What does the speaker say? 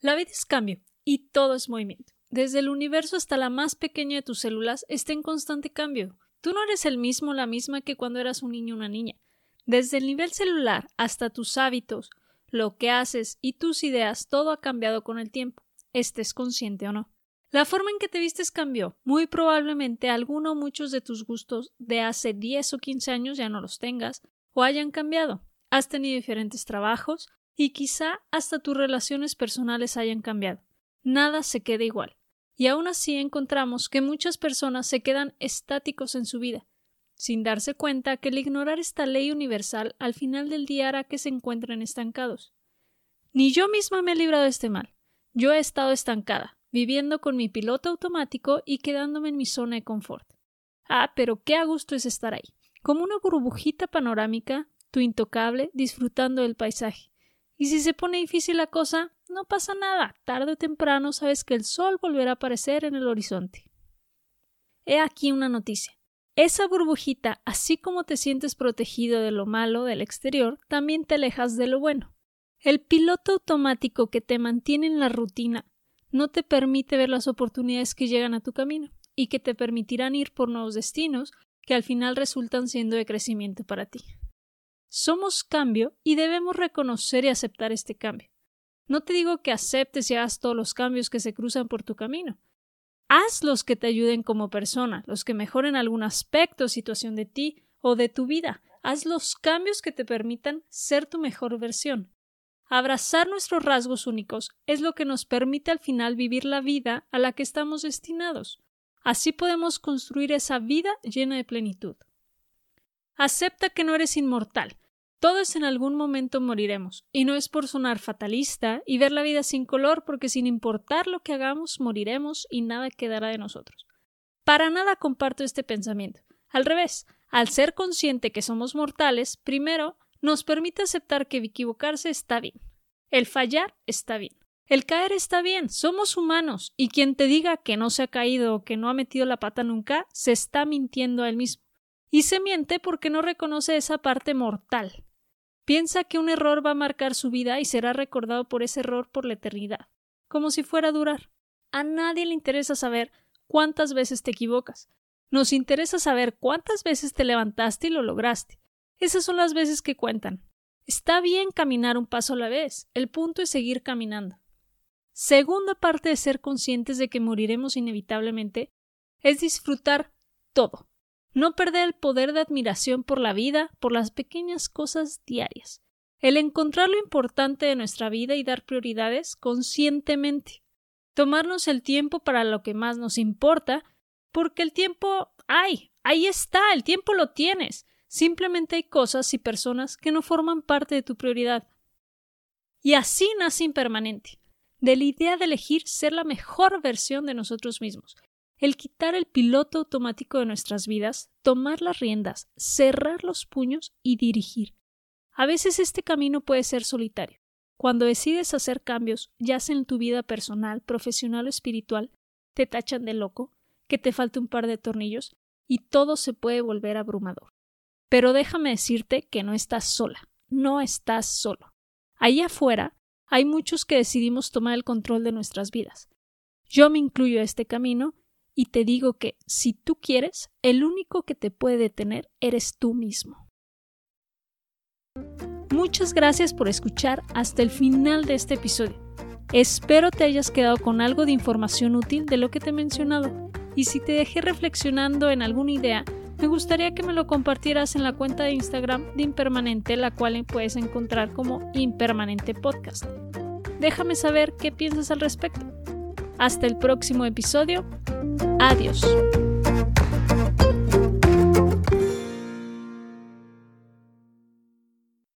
La vida es cambio y todo es movimiento. Desde el universo hasta la más pequeña de tus células está en constante cambio. Tú no eres el mismo la misma que cuando eras un niño o una niña. Desde el nivel celular hasta tus hábitos, lo que haces y tus ideas, todo ha cambiado con el tiempo, estés consciente o no. La forma en que te vistes cambió. Muy probablemente alguno o muchos de tus gustos de hace 10 o 15 años ya no los tengas o hayan cambiado. Has tenido diferentes trabajos y quizá hasta tus relaciones personales hayan cambiado. Nada se queda igual. Y aún así encontramos que muchas personas se quedan estáticos en su vida, sin darse cuenta que el ignorar esta ley universal al final del día hará que se encuentren estancados. Ni yo misma me he librado de este mal. Yo he estado estancada, viviendo con mi piloto automático y quedándome en mi zona de confort. Ah, pero qué a gusto es estar ahí, como una burbujita panorámica, tu intocable, disfrutando del paisaje. Y si se pone difícil la cosa, no pasa nada. Tarde o temprano sabes que el sol volverá a aparecer en el horizonte. He aquí una noticia. Esa burbujita, así como te sientes protegido de lo malo del exterior, también te alejas de lo bueno. El piloto automático que te mantiene en la rutina no te permite ver las oportunidades que llegan a tu camino y que te permitirán ir por nuevos destinos que al final resultan siendo de crecimiento para ti. Somos cambio y debemos reconocer y aceptar este cambio. No te digo que aceptes y hagas todos los cambios que se cruzan por tu camino. Haz los que te ayuden como persona, los que mejoren algún aspecto situación de ti o de tu vida. Haz los cambios que te permitan ser tu mejor versión. Abrazar nuestros rasgos únicos es lo que nos permite al final vivir la vida a la que estamos destinados. Así podemos construir esa vida llena de plenitud. Acepta que no eres inmortal. Todos en algún momento moriremos, y no es por sonar fatalista y ver la vida sin color, porque sin importar lo que hagamos, moriremos y nada quedará de nosotros. Para nada comparto este pensamiento. Al revés, al ser consciente que somos mortales, primero nos permite aceptar que equivocarse está bien. El fallar está bien. El caer está bien, somos humanos, y quien te diga que no se ha caído o que no ha metido la pata nunca, se está mintiendo a él mismo y se miente porque no reconoce esa parte mortal. Piensa que un error va a marcar su vida y será recordado por ese error por la eternidad, como si fuera a durar. A nadie le interesa saber cuántas veces te equivocas. Nos interesa saber cuántas veces te levantaste y lo lograste. Esas son las veces que cuentan. Está bien caminar un paso a la vez. El punto es seguir caminando. Segunda parte de ser conscientes de que moriremos inevitablemente es disfrutar todo no perder el poder de admiración por la vida, por las pequeñas cosas diarias, el encontrar lo importante de nuestra vida y dar prioridades conscientemente, tomarnos el tiempo para lo que más nos importa, porque el tiempo hay, ahí está, el tiempo lo tienes. Simplemente hay cosas y personas que no forman parte de tu prioridad. Y así nace impermanente, de la idea de elegir ser la mejor versión de nosotros mismos, el quitar el piloto automático de nuestras vidas, tomar las riendas, cerrar los puños y dirigir. A veces este camino puede ser solitario. Cuando decides hacer cambios, ya sea en tu vida personal, profesional o espiritual, te tachan de loco, que te falta un par de tornillos, y todo se puede volver abrumador. Pero déjame decirte que no estás sola, no estás solo. Allá afuera hay muchos que decidimos tomar el control de nuestras vidas. Yo me incluyo a este camino y te digo que si tú quieres, el único que te puede detener eres tú mismo. Muchas gracias por escuchar hasta el final de este episodio. Espero te hayas quedado con algo de información útil de lo que te he mencionado y si te dejé reflexionando en alguna idea, me gustaría que me lo compartieras en la cuenta de Instagram de Impermanente, la cual puedes encontrar como Impermanente Podcast. Déjame saber qué piensas al respecto. Hasta el próximo episodio. Adiós.